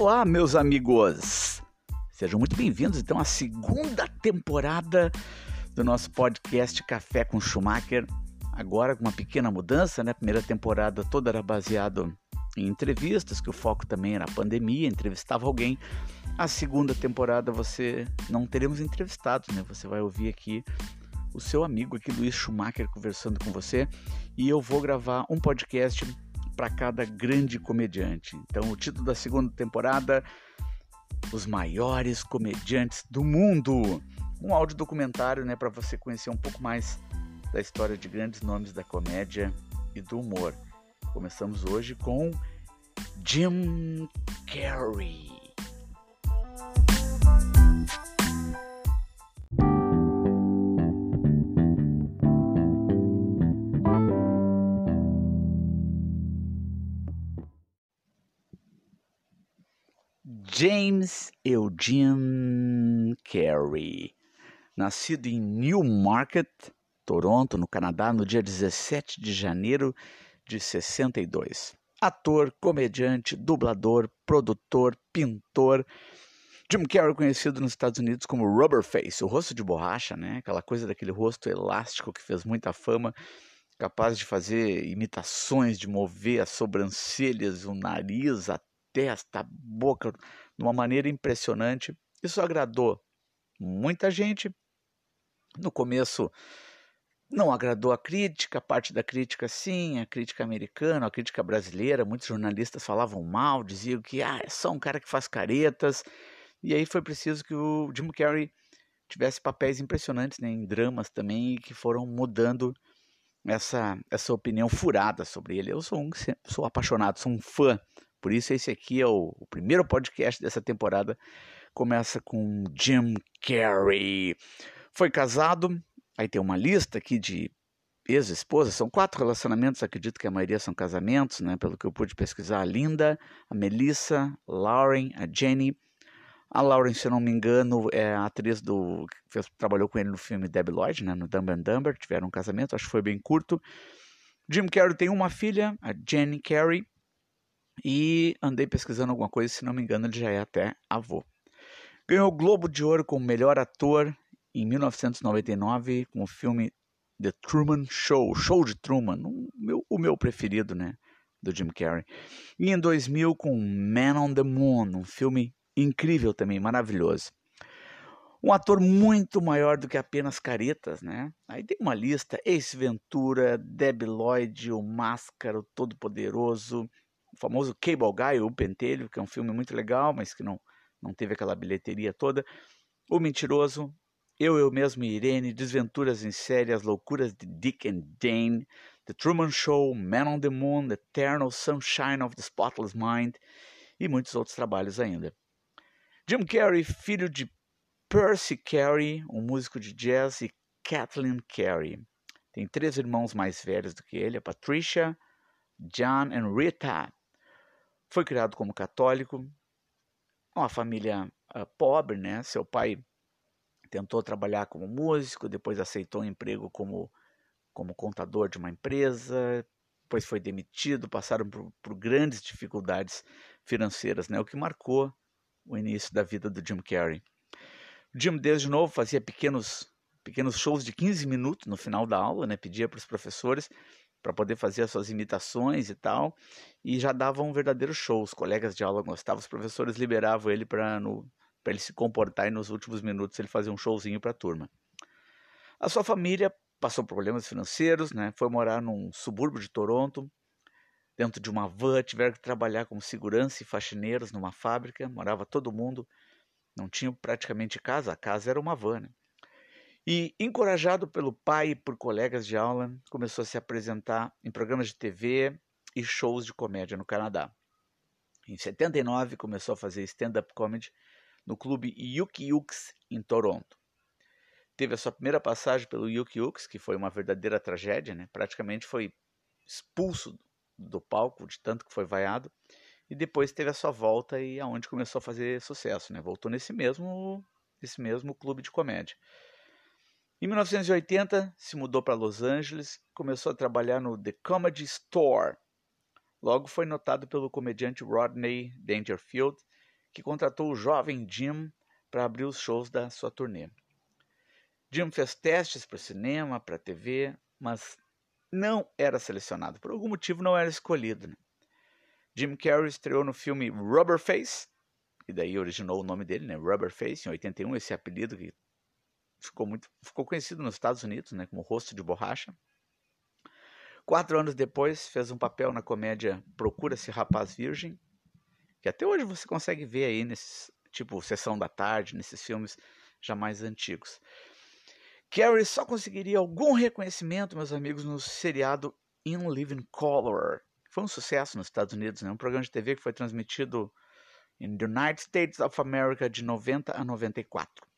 Olá, meus amigos! Sejam muito bem-vindos então à segunda temporada do nosso podcast Café com Schumacher. Agora com uma pequena mudança, né? A primeira temporada toda era baseado em entrevistas, que o foco também era a pandemia, entrevistava alguém. A segunda temporada você não teremos entrevistados, né? Você vai ouvir aqui o seu amigo aqui, Luiz Schumacher, conversando com você, e eu vou gravar um podcast para cada grande comediante. Então, o título da segunda temporada: Os maiores comediantes do mundo. Um áudio documentário, né, para você conhecer um pouco mais da história de grandes nomes da comédia e do humor. Começamos hoje com Jim Carrey. James Eugene Carey, nascido em Newmarket, Toronto, no Canadá, no dia 17 de janeiro de 62. Ator, comediante, dublador, produtor, pintor. Jim Carrey conhecido nos Estados Unidos como Rubber Face, o rosto de borracha, né? Aquela coisa daquele rosto elástico que fez muita fama, capaz de fazer imitações, de mover as sobrancelhas, o nariz, a testa, a boca, de uma maneira impressionante. Isso agradou muita gente. No começo não agradou a crítica, parte da crítica sim, a crítica americana, a crítica brasileira, muitos jornalistas falavam mal, diziam que ah, é só um cara que faz caretas. E aí foi preciso que o Jim Carrey tivesse papéis impressionantes né, em dramas também que foram mudando essa, essa opinião furada sobre ele. Eu sou um sou apaixonado, sou um fã por isso, esse aqui é o, o primeiro podcast dessa temporada. Começa com Jim Carrey. Foi casado, aí tem uma lista aqui de ex-esposas. São quatro relacionamentos, acredito que a maioria são casamentos, né? Pelo que eu pude pesquisar. A Linda, a Melissa, Lauren, a Jenny. A Lauren, se eu não me engano, é a atriz do que trabalhou com ele no filme Debbie Lloyd, né, no Dumb and Dumber. Tiveram um casamento, acho que foi bem curto. Jim Carrey tem uma filha, a Jenny Carrey, e andei pesquisando alguma coisa, se não me engano, ele já é até avô. Ganhou o Globo de Ouro como melhor ator em 1999 com o filme The Truman Show, Show de Truman, o meu, o meu preferido, né, do Jim Carrey. E em 2000 com Man on the Moon, um filme incrível também, maravilhoso. Um ator muito maior do que apenas caretas, né? Aí tem uma lista: Ace Ventura, Debbie Lloyd, O Máscara, o Todo-Poderoso, famoso Cable Guy, o Pentelho, que é um filme muito legal, mas que não, não teve aquela bilheteria toda. O Mentiroso, Eu, Eu Mesmo e Irene, Desventuras em Série, As Loucuras de Dick and Dane, The Truman Show, Man on the Moon, The Eternal Sunshine of the Spotless Mind e muitos outros trabalhos ainda. Jim Carrey, filho de Percy Carey, um músico de jazz, e Kathleen Carey. Tem três irmãos mais velhos do que ele, a Patricia, John e Rita. Foi criado como católico, uma família uh, pobre, né? Seu pai tentou trabalhar como músico, depois aceitou um emprego como, como contador de uma empresa, depois foi demitido, passaram por, por grandes dificuldades financeiras, né? O que marcou o início da vida do Jim Carrey. O Jim, desde novo, fazia pequenos, pequenos shows de 15 minutos no final da aula, né? Pedia para os professores para poder fazer as suas imitações e tal, e já dava um verdadeiro show. Os colegas de aula gostavam, os professores liberavam ele para ele se comportar e nos últimos minutos ele fazia um showzinho para a turma. A sua família passou problemas financeiros, né? Foi morar num subúrbio de Toronto, dentro de uma van, tiveram que trabalhar como segurança e faxineiros numa fábrica, morava todo mundo, não tinha praticamente casa, a casa era uma van, né? E, encorajado pelo pai e por colegas de aula, começou a se apresentar em programas de TV e shows de comédia no Canadá. Em 79, começou a fazer stand-up comedy no clube Yuki Yuks, em Toronto. Teve a sua primeira passagem pelo Yuki Yuks, que foi uma verdadeira tragédia, né? praticamente foi expulso do palco, de tanto que foi vaiado, e depois teve a sua volta e aonde começou a fazer sucesso, né? Voltou nesse mesmo, nesse mesmo clube de comédia. Em 1980, se mudou para Los Angeles, começou a trabalhar no The Comedy Store. Logo foi notado pelo comediante Rodney Dangerfield que contratou o jovem Jim para abrir os shows da sua turnê. Jim fez testes para cinema, para TV, mas não era selecionado. Por algum motivo não era escolhido. Né? Jim Carrey estreou no filme Rubber Face, e daí originou o nome dele, né? Rubber Face, em 81, esse apelido que ficou muito ficou conhecido nos Estados Unidos, né, como rosto de borracha. Quatro anos depois, fez um papel na comédia Procura-se Rapaz Virgem, que até hoje você consegue ver aí nesses, tipo, Sessão da Tarde, nesses filmes já mais antigos. Carrie só conseguiria algum reconhecimento, meus amigos, no seriado In Living Color. Foi um sucesso nos Estados Unidos, né? um programa de TV que foi transmitido em the United States of America de 90 a 94.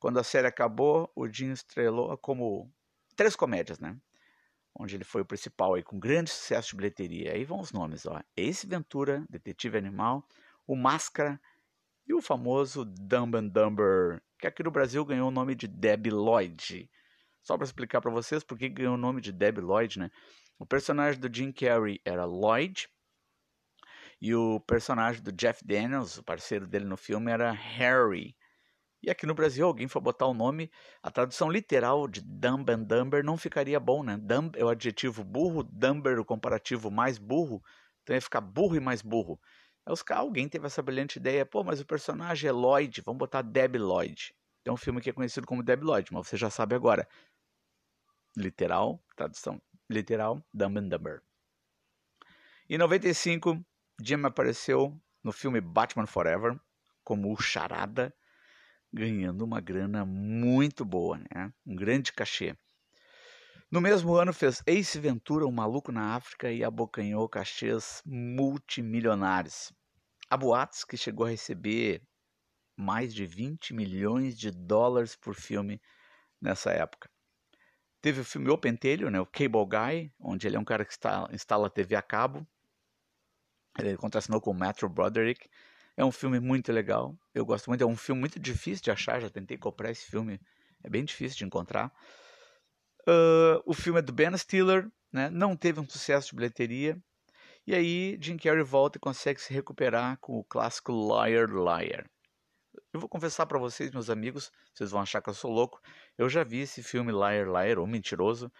Quando a série acabou, o Jim estrelou como três comédias, né? Onde ele foi o principal aí, com grande sucesso de bilheteria. Aí vão os nomes, ó. Ace Ventura, Detetive Animal, o Máscara e o famoso Dumb and Dumber que aqui no Brasil ganhou o nome de Debbie Lloyd. Só para explicar para vocês por que ganhou o nome de Debbie Lloyd, né? O personagem do Jim Carrey era Lloyd e o personagem do Jeff Daniels, o parceiro dele no filme, era Harry. E aqui no Brasil, alguém foi botar o nome, a tradução literal de Dumb and Dumber não ficaria bom, né? Dumb é o adjetivo burro, Dumber o comparativo mais burro, então ia ficar burro e mais burro. Alguém teve essa brilhante ideia, pô, mas o personagem é Lloyd, vamos botar Deb Lloyd. Tem um filme que é conhecido como Deb Lloyd, mas você já sabe agora. Literal, tradução literal, Dumb and Dumber. Em 95, Jim apareceu no filme Batman Forever como o Charada, ganhando uma grana muito boa, né? um grande cachê. No mesmo ano fez Ace Ventura, um maluco na África, e abocanhou cachês multimilionários. Há boatos que chegou a receber mais de 20 milhões de dólares por filme nessa época. Teve o filme O Pentelho, né, o Cable Guy, onde ele é um cara que está, instala TV a cabo. Ele contracenou com o Metro Broderick. É um filme muito legal. Eu gosto muito. É um filme muito difícil de achar. Já tentei comprar esse filme. É bem difícil de encontrar. Uh, o filme é do Ben Stiller, né? não teve um sucesso de bilheteria. E aí Jim Carrey volta e consegue se recuperar com o clássico Liar Liar. Eu vou confessar para vocês, meus amigos, vocês vão achar que eu sou louco. Eu já vi esse filme Liar Liar, ou Mentiroso,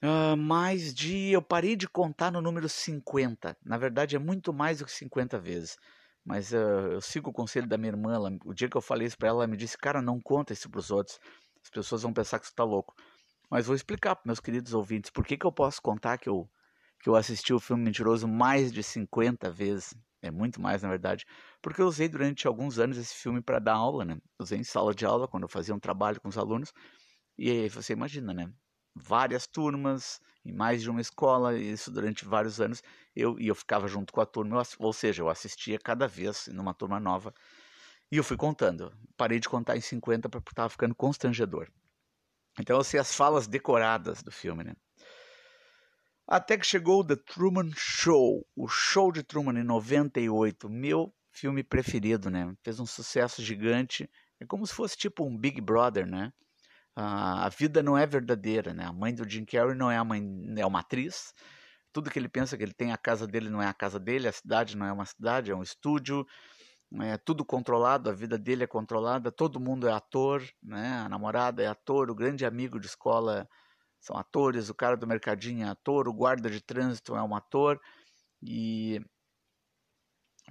uh, mais de. Eu parei de contar no número 50. Na verdade, é muito mais do que 50 vezes. Mas uh, eu sigo o conselho da minha irmã. Ela, o dia que eu falei isso para ela, ela me disse: Cara, não conta isso para os outros. As pessoas vão pensar que você está louco. Mas vou explicar para meus queridos ouvintes por que, que eu posso contar que eu, que eu assisti o filme Mentiroso mais de 50 vezes. É muito mais, na verdade. Porque eu usei durante alguns anos esse filme para dar aula, né? Usei em sala de aula, quando eu fazia um trabalho com os alunos. E aí você imagina, né? Várias turmas, em mais de uma escola, isso durante vários anos. Eu, e eu ficava junto com a turma, ou seja, eu assistia cada vez numa turma nova. E eu fui contando. Parei de contar em 50 porque estava ficando constrangedor. Então eu sei as falas decoradas do filme, né? Até que chegou The Truman Show, o show de Truman em 98, meu filme preferido, né? Fez um sucesso gigante. É como se fosse tipo um Big Brother, né? A vida não é verdadeira, né? A mãe do Jim Carrey não é a mãe, é uma atriz. Tudo que ele pensa que ele tem a casa dele não é a casa dele, a cidade não é uma cidade, é um estúdio é tudo controlado, a vida dele é controlada, todo mundo é ator, né? A namorada é ator, o grande amigo de escola são atores, o cara do mercadinho é ator, o guarda de trânsito é um ator e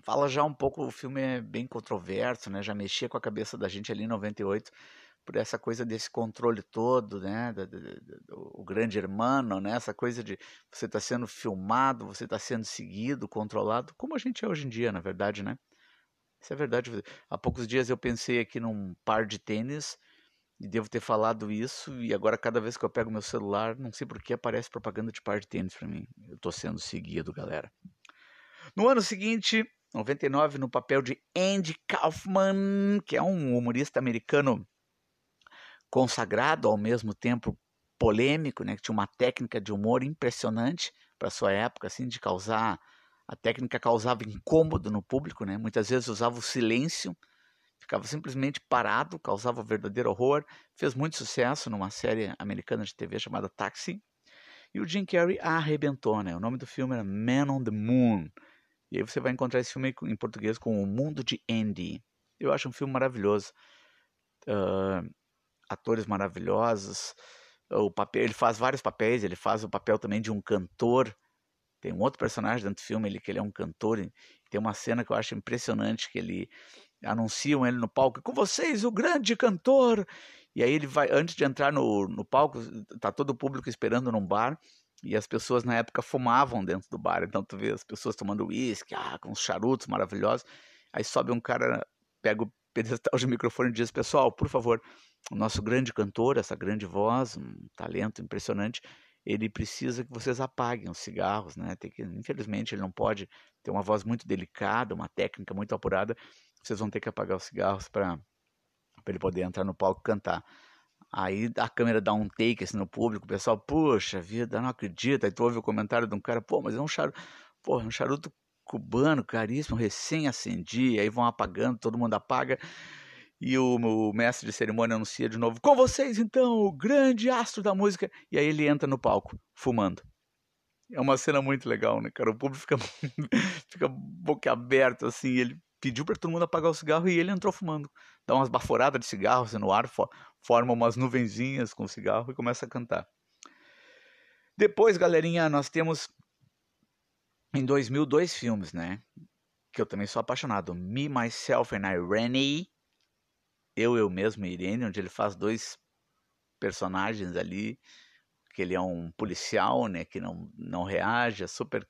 fala já um pouco, o filme é bem controverso, né? Já mexia com a cabeça da gente ali em 98 por essa coisa desse controle todo, né? Do, do, do, o grande hermano, né? Essa coisa de você está sendo filmado, você está sendo seguido, controlado, como a gente é hoje em dia, na verdade, né? Isso é verdade. Há poucos dias eu pensei aqui num par de tênis e devo ter falado isso e agora cada vez que eu pego meu celular, não sei por que aparece propaganda de par de tênis para mim. Eu estou sendo seguido, galera. No ano seguinte, 99, no papel de Andy Kaufman, que é um humorista americano consagrado ao mesmo tempo polêmico, né, que tinha uma técnica de humor impressionante para sua época, assim, de causar a técnica causava incômodo no público, né? Muitas vezes usava o silêncio, ficava simplesmente parado, causava verdadeiro horror. Fez muito sucesso numa série americana de TV chamada Taxi. E o Jim Carrey arrebentou, né? O nome do filme era Man on the Moon. E aí você vai encontrar esse filme em português com O Mundo de Andy. Eu acho um filme maravilhoso. Uh, atores maravilhosos. O papel, ele faz vários papéis. Ele faz o papel também de um cantor. Tem um outro personagem dentro do filme, ele, que ele é um cantor. Tem uma cena que eu acho impressionante que ele anunciam ele no palco. Com vocês, o grande cantor. E aí ele vai, antes de entrar no, no palco, tá todo o público esperando num bar. E as pessoas na época fumavam dentro do bar. Então tu vê as pessoas tomando uísque, ah, com os charutos maravilhosos. Aí sobe um cara, pega o pedestal de microfone diz: Pessoal, por favor, o nosso grande cantor, essa grande voz, um talento impressionante, ele precisa que vocês apaguem os cigarros, né? Que, infelizmente, ele não pode ter uma voz muito delicada, uma técnica muito apurada. Vocês vão ter que apagar os cigarros para ele poder entrar no palco e cantar. Aí a câmera dá um take assim no público, o pessoal, puxa vida, não acredita. Aí tu ouve o comentário de um cara, pô, mas é um charuto, pô, é um charuto cubano, caríssimo, recém-acendi. Aí vão apagando, todo mundo apaga. E o, o, mestre de cerimônia anuncia de novo: Com vocês, então, o grande astro da música. E aí ele entra no palco, fumando. É uma cena muito legal, né, cara? O público fica, fica boca aberta, assim. Ele pediu para todo mundo apagar o cigarro e ele entrou fumando. Dá umas baforadas de cigarro assim, no ar, forma umas nuvenzinhas com cigarro e começa a cantar. Depois, galerinha, nós temos em 2000 dois filmes, né? Que eu também sou apaixonado. Me, Myself and Irene. Eu, Eu Mesmo e Irene, onde ele faz dois personagens ali. Que ele é um policial, né? Que não, não reage, é super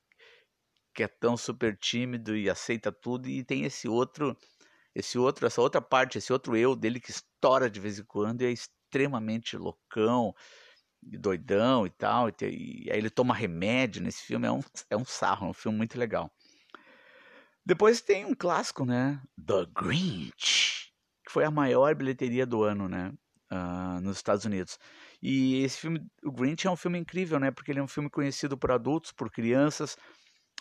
que é tão super tímido e aceita tudo e tem esse outro esse outro essa outra parte esse outro eu dele que estoura de vez em quando e é extremamente loucão doidão e tal e, e aí ele toma remédio nesse filme é um é um sarro é um filme muito legal depois tem um clássico né The Grinch que foi a maior bilheteria do ano né uh, nos Estados Unidos e esse filme o Grinch é um filme incrível né porque ele é um filme conhecido por adultos por crianças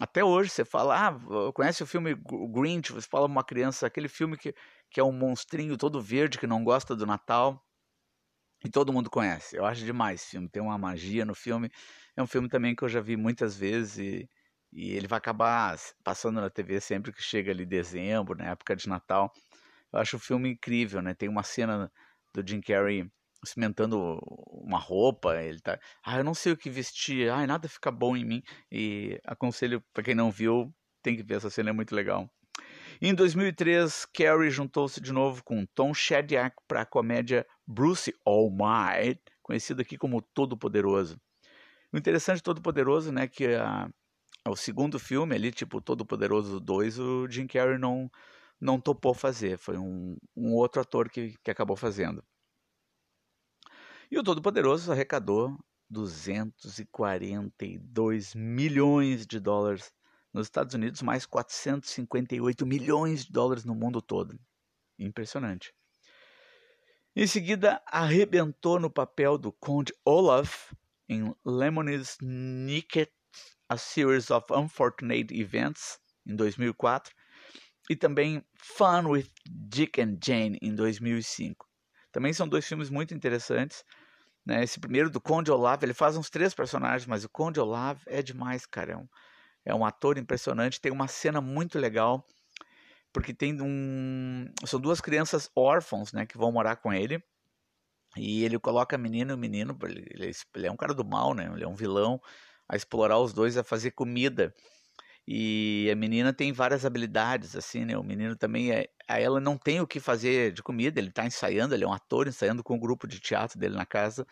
até hoje você fala, ah, conhece o filme Grinch? Você fala uma criança, aquele filme que, que é um monstrinho todo verde que não gosta do Natal. E todo mundo conhece. Eu acho demais esse filme. Tem uma magia no filme. É um filme também que eu já vi muitas vezes e, e ele vai acabar passando na TV sempre que chega ali dezembro, na época de Natal. Eu acho o filme incrível, né? Tem uma cena do Jim Carrey cimentando uma roupa, ele tá, ah, eu não sei o que vestir, ah, nada fica bom em mim. E aconselho para quem não viu, tem que ver essa cena é muito legal. Em 2003, Carrie juntou-se de novo com Tom Shadyac para a comédia Bruce Almighty, conhecido aqui como Todo Poderoso. O interessante de Todo Poderoso, né, que a, o segundo filme ali, tipo Todo Poderoso 2, o Jim Carrey não não topou fazer, foi um, um outro ator que, que acabou fazendo. E o Todo-Poderoso arrecadou 242 milhões de dólares nos Estados Unidos, mais 458 milhões de dólares no mundo todo. Impressionante. Em seguida, arrebentou no papel do Conde Olaf em Lemony's Snicket, A Series of Unfortunate Events, em 2004, e também Fun with Dick and Jane, em 2005. Também são dois filmes muito interessantes. Né? Esse primeiro do Conde Olavo, ele faz uns três personagens, mas o Conde Olavo é demais, cara. É um, é um ator impressionante. Tem uma cena muito legal, porque tem um. São duas crianças órfãos, né, que vão morar com ele. E ele coloca a menina e o menino, ele, ele é um cara do mal, né? Ele é um vilão, a explorar os dois, a fazer comida. E a menina tem várias habilidades, assim, né? O menino também é. A ela não tem o que fazer de comida, ele está ensaiando, ele é um ator ensaiando com o um grupo de teatro dele na casa.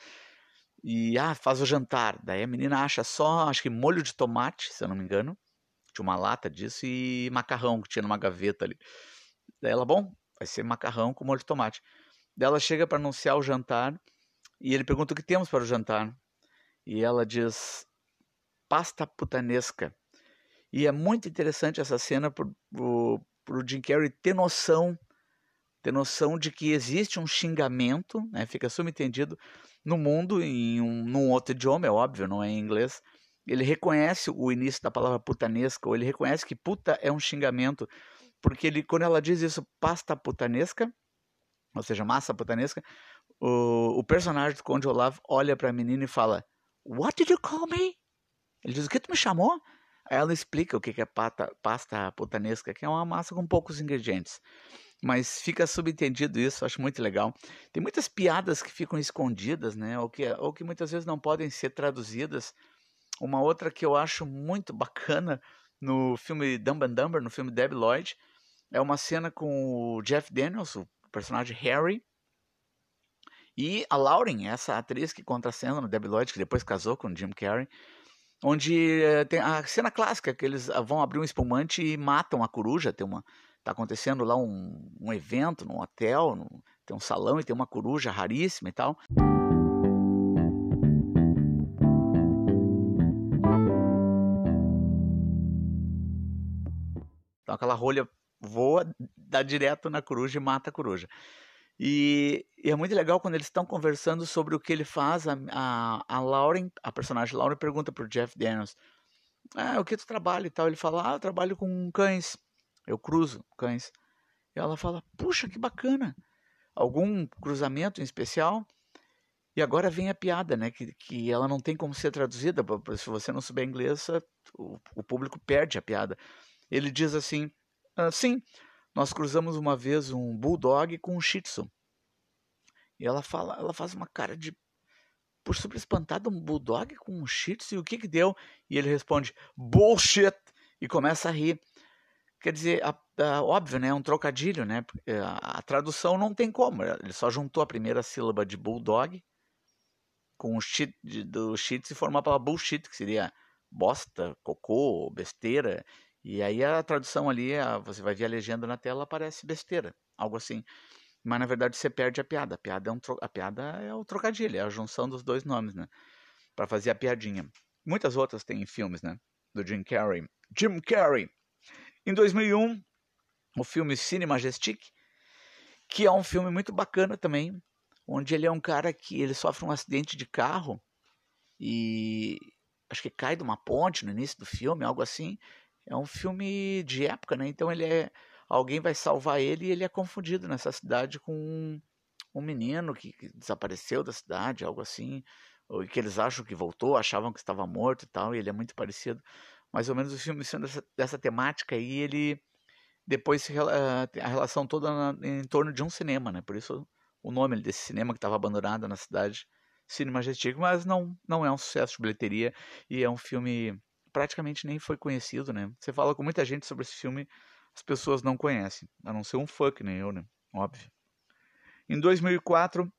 E ah, faz o jantar. Daí a menina acha só, acho que molho de tomate, se eu não me engano. Tinha uma lata disso e macarrão que tinha numa gaveta ali. Daí ela, bom, vai ser macarrão com molho de tomate. Daí ela chega para anunciar o jantar e ele pergunta o que temos para o jantar. E ela diz pasta putanesca. E é muito interessante essa cena para o Jim Carrey ter noção, ter noção de que existe um xingamento, né, fica subentendido, no mundo, em um, num outro idioma, é óbvio, não é em inglês. Ele reconhece o início da palavra putanesca, ou ele reconhece que puta é um xingamento, porque ele, quando ela diz isso, pasta putanesca, ou seja, massa putanesca, o, o personagem do Conde Olavo olha para a menina e fala: What did you call me? Ele diz: O que tu me chamou? ela explica o que é pata, pasta putanesca, que é uma massa com poucos ingredientes. Mas fica subentendido isso, acho muito legal. Tem muitas piadas que ficam escondidas, né? Ou que, ou que muitas vezes não podem ser traduzidas. Uma outra que eu acho muito bacana no filme Dumb and Dumber, no filme Debbie Lloyd, é uma cena com o Jeff Daniels, o personagem Harry, e a Lauren, essa atriz que contracena no Debbie Lloyd, que depois casou com Jim Carrey, onde eh, tem a cena clássica que eles ah, vão abrir um espumante e matam a coruja, tem uma tá acontecendo lá um, um evento num hotel, no, tem um salão e tem uma coruja raríssima e tal. Então aquela rolha voa, dá direto na coruja e mata a coruja. E, e, é muito legal quando eles estão conversando sobre o que ele faz. A, a, a Lauren, a personagem Lauren, pergunta para o Jeff Daniels: ah, o que tu trabalha e tal? Ele fala: Ah, eu trabalho com cães. Eu cruzo cães. E ela fala: Puxa, que bacana. Algum cruzamento em especial? E agora vem a piada, né? Que, que ela não tem como ser traduzida. Se você não souber inglês, o, o público perde a piada. Ele diz assim: ah, Sim, nós cruzamos uma vez um bulldog com um shih tzu. E ela fala, ela faz uma cara de por super espantada, um bulldog com um shih tzu, e o que que deu? E ele responde, bullshit, e começa a rir. Quer dizer, a, a, óbvio, né? É um trocadilho, né? A, a, tradução não tem como. Ele só juntou a primeira sílaba de bulldog com o shit de, do shih tzu e formou a palavra bullshit, que seria bosta, cocô, besteira. E aí a tradução ali, você vai ver a legenda na tela, aparece besteira, algo assim. Mas na verdade você perde a piada. A piada é, um a piada é o trocadilho, é a junção dos dois nomes, né? Para fazer a piadinha. Muitas outras tem em filmes, né? Do Jim Carrey. Jim Carrey. Em 2001, o filme Cine Majestic, que é um filme muito bacana também, onde ele é um cara que ele sofre um acidente de carro e acho que cai de uma ponte no início do filme, algo assim, é um filme de época, né? Então ele é alguém vai salvar ele e ele é confundido nessa cidade com um, um menino que, que, desapareceu da cidade, algo assim, ou que eles acham que voltou, achavam que estava morto e tal, e ele é muito parecido. Mais ou menos o filme sendo dessa, dessa temática aí, ele depois se, a relação toda na, em torno de um cinema, né? Por isso o nome desse cinema que estava abandonado na cidade, Cine Majestic, mas não não é um sucesso de bilheteria e é um filme praticamente nem foi conhecido, né? Você fala com muita gente sobre esse filme, as pessoas não conhecem, a não ser um que nem eu, né? Óbvio. Em 2004,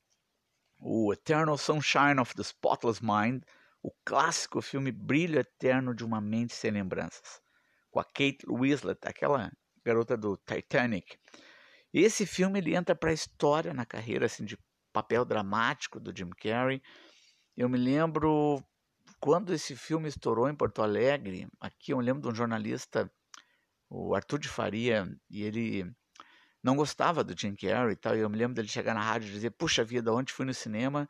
o Eternal Sunshine of the Spotless Mind, o clássico filme Brilho Eterno de uma Mente Sem Lembranças, com a Kate Winslet, aquela garota do Titanic. Esse filme ele entra para a história na carreira assim de papel dramático do Jim Carrey. Eu me lembro quando esse filme estourou em Porto Alegre, aqui eu lembro de um jornalista, o Arthur de Faria, e ele não gostava do Jim Carrey e tal, e eu me lembro dele chegar na rádio e dizer, puxa vida, ontem fui no cinema,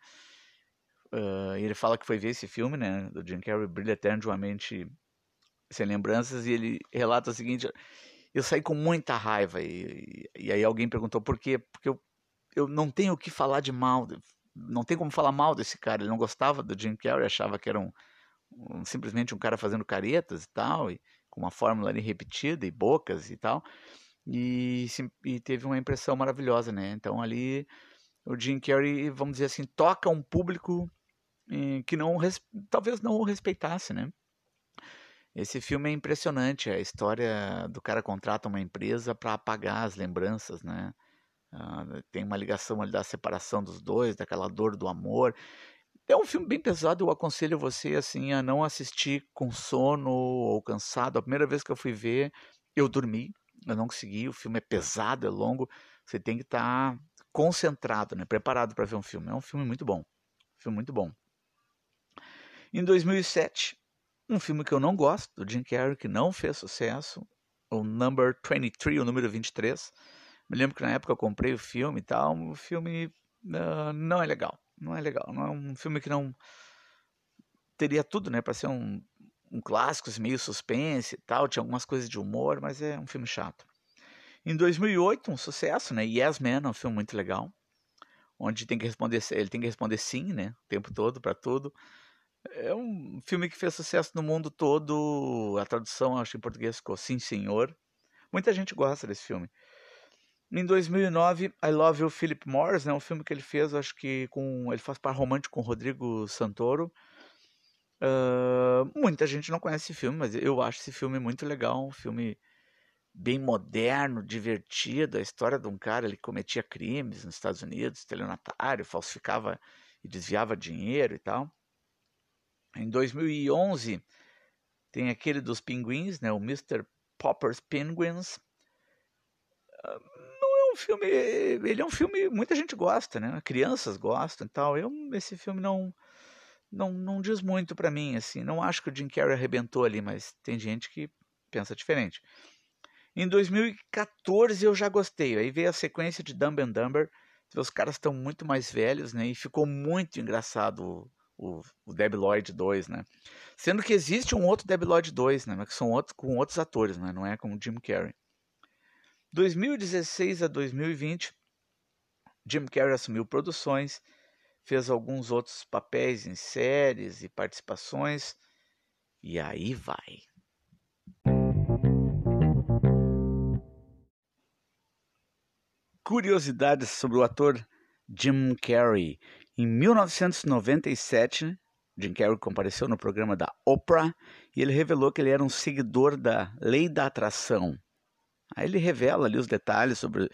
uh, e ele fala que foi ver esse filme, né, do Jim Carrey, Brilha Eterno de uma Mente Sem Lembranças, e ele relata o seguinte, eu saí com muita raiva, e, e aí alguém perguntou por quê, porque eu, eu não tenho o que falar de mal, não tem como falar mal desse cara. Ele não gostava do Jim Carrey, achava que era um, um simplesmente um cara fazendo caretas e tal, e com uma fórmula ali repetida e bocas e tal. E, e teve uma impressão maravilhosa, né? Então ali o Jim Carrey, vamos dizer assim, toca um público que não talvez não o respeitasse, né? Esse filme é impressionante, a história do cara contrata uma empresa para apagar as lembranças, né? Ah, tem uma ligação ali da separação dos dois, daquela dor do amor. É um filme bem pesado, eu aconselho você assim a não assistir com sono ou cansado. A primeira vez que eu fui ver, eu dormi, eu não consegui. O filme é pesado, é longo. Você tem que estar tá concentrado, né? preparado para ver um filme. É um filme muito bom. Um filme muito bom. Em 2007, um filme que eu não gosto, do Jim Carrey, que não fez sucesso, o Number 23, o número 23 me lembro que na época eu comprei o filme e tal. O filme uh, não é legal. Não é legal. Não é um filme que não teria tudo, né, para ser um, um clássico, assim, meio suspense e tal. Tinha algumas coisas de humor, mas é um filme chato. Em 2008, um sucesso, né? Yes Man, um filme muito legal, onde tem que responder, ele tem que responder sim, né, o tempo todo para tudo. É um filme que fez sucesso no mundo todo. A tradução, acho em português ficou Sim Senhor. Muita gente gosta desse filme. Em 2009, I Love You, Philip Morris, né, um filme que ele fez, acho que com ele faz par romântico com Rodrigo Santoro. Uh, muita gente não conhece esse filme, mas eu acho esse filme muito legal, um filme bem moderno, divertido, a história de um cara, ele cometia crimes nos Estados Unidos, estelionatário, falsificava e desviava dinheiro e tal. Em 2011, tem aquele dos pinguins, né, o Mr. Popper's Penguins. Ah, não é um filme, ele é um filme muita gente gosta, né? Crianças gostam e tal. Eu esse filme não não, não diz muito para mim, assim. Não acho que o Jim Carrey arrebentou ali, mas tem gente que pensa diferente. Em 2014 eu já gostei. Aí veio a sequência de Dumb and Dumber. Os caras estão muito mais velhos, né? E ficou muito engraçado o, o Debi Lloyd 2, né? Sendo que existe um outro Debi Lloyd 2, né? Mas que são outro, com outros atores, né? Não é com o Jim Carrey. 2016 a 2020, Jim Carrey assumiu produções fez alguns outros papéis em séries e participações, e aí vai. Curiosidades sobre o ator Jim Carrey. Em 1997, Jim Carrey compareceu no programa da Oprah e ele revelou que ele era um seguidor da lei da atração. Aí ele revela ali os detalhes sobre.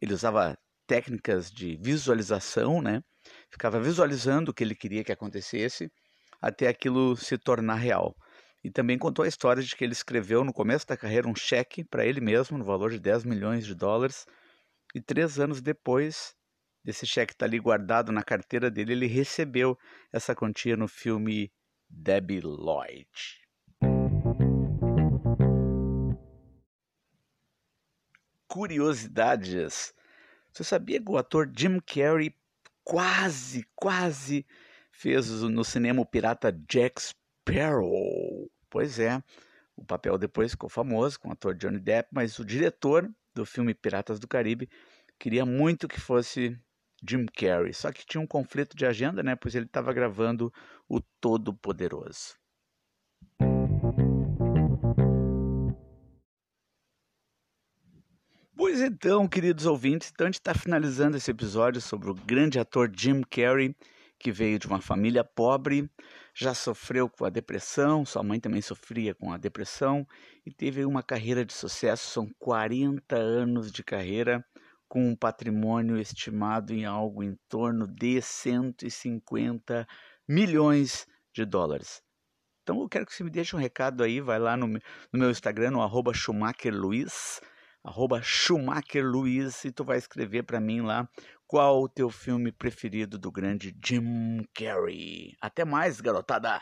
Ele usava técnicas de visualização, né? ficava visualizando o que ele queria que acontecesse até aquilo se tornar real. E também contou a história de que ele escreveu no começo da carreira um cheque para ele mesmo, no valor de 10 milhões de dólares, e três anos depois desse cheque estar tá ali guardado na carteira dele, ele recebeu essa quantia no filme Debbie Lloyd. Curiosidades. Você sabia que o ator Jim Carrey quase, quase fez no cinema o pirata Jack Sparrow. Pois é, o papel depois ficou famoso com o ator Johnny Depp, mas o diretor do filme Piratas do Caribe queria muito que fosse Jim Carrey, só que tinha um conflito de agenda, né? Pois ele estava gravando o Todo Poderoso. Pois então, queridos ouvintes, então a gente está finalizando esse episódio sobre o grande ator Jim Carrey, que veio de uma família pobre, já sofreu com a depressão, sua mãe também sofria com a depressão e teve uma carreira de sucesso, são 40 anos de carreira, com um patrimônio estimado em algo em torno de 150 milhões de dólares. Então eu quero que você me deixe um recado aí, vai lá no, no meu Instagram, no arroba Luiz, arroba Schumacher Luiz, e tu vai escrever para mim lá qual o teu filme preferido do grande Jim Carrey. Até mais, garotada!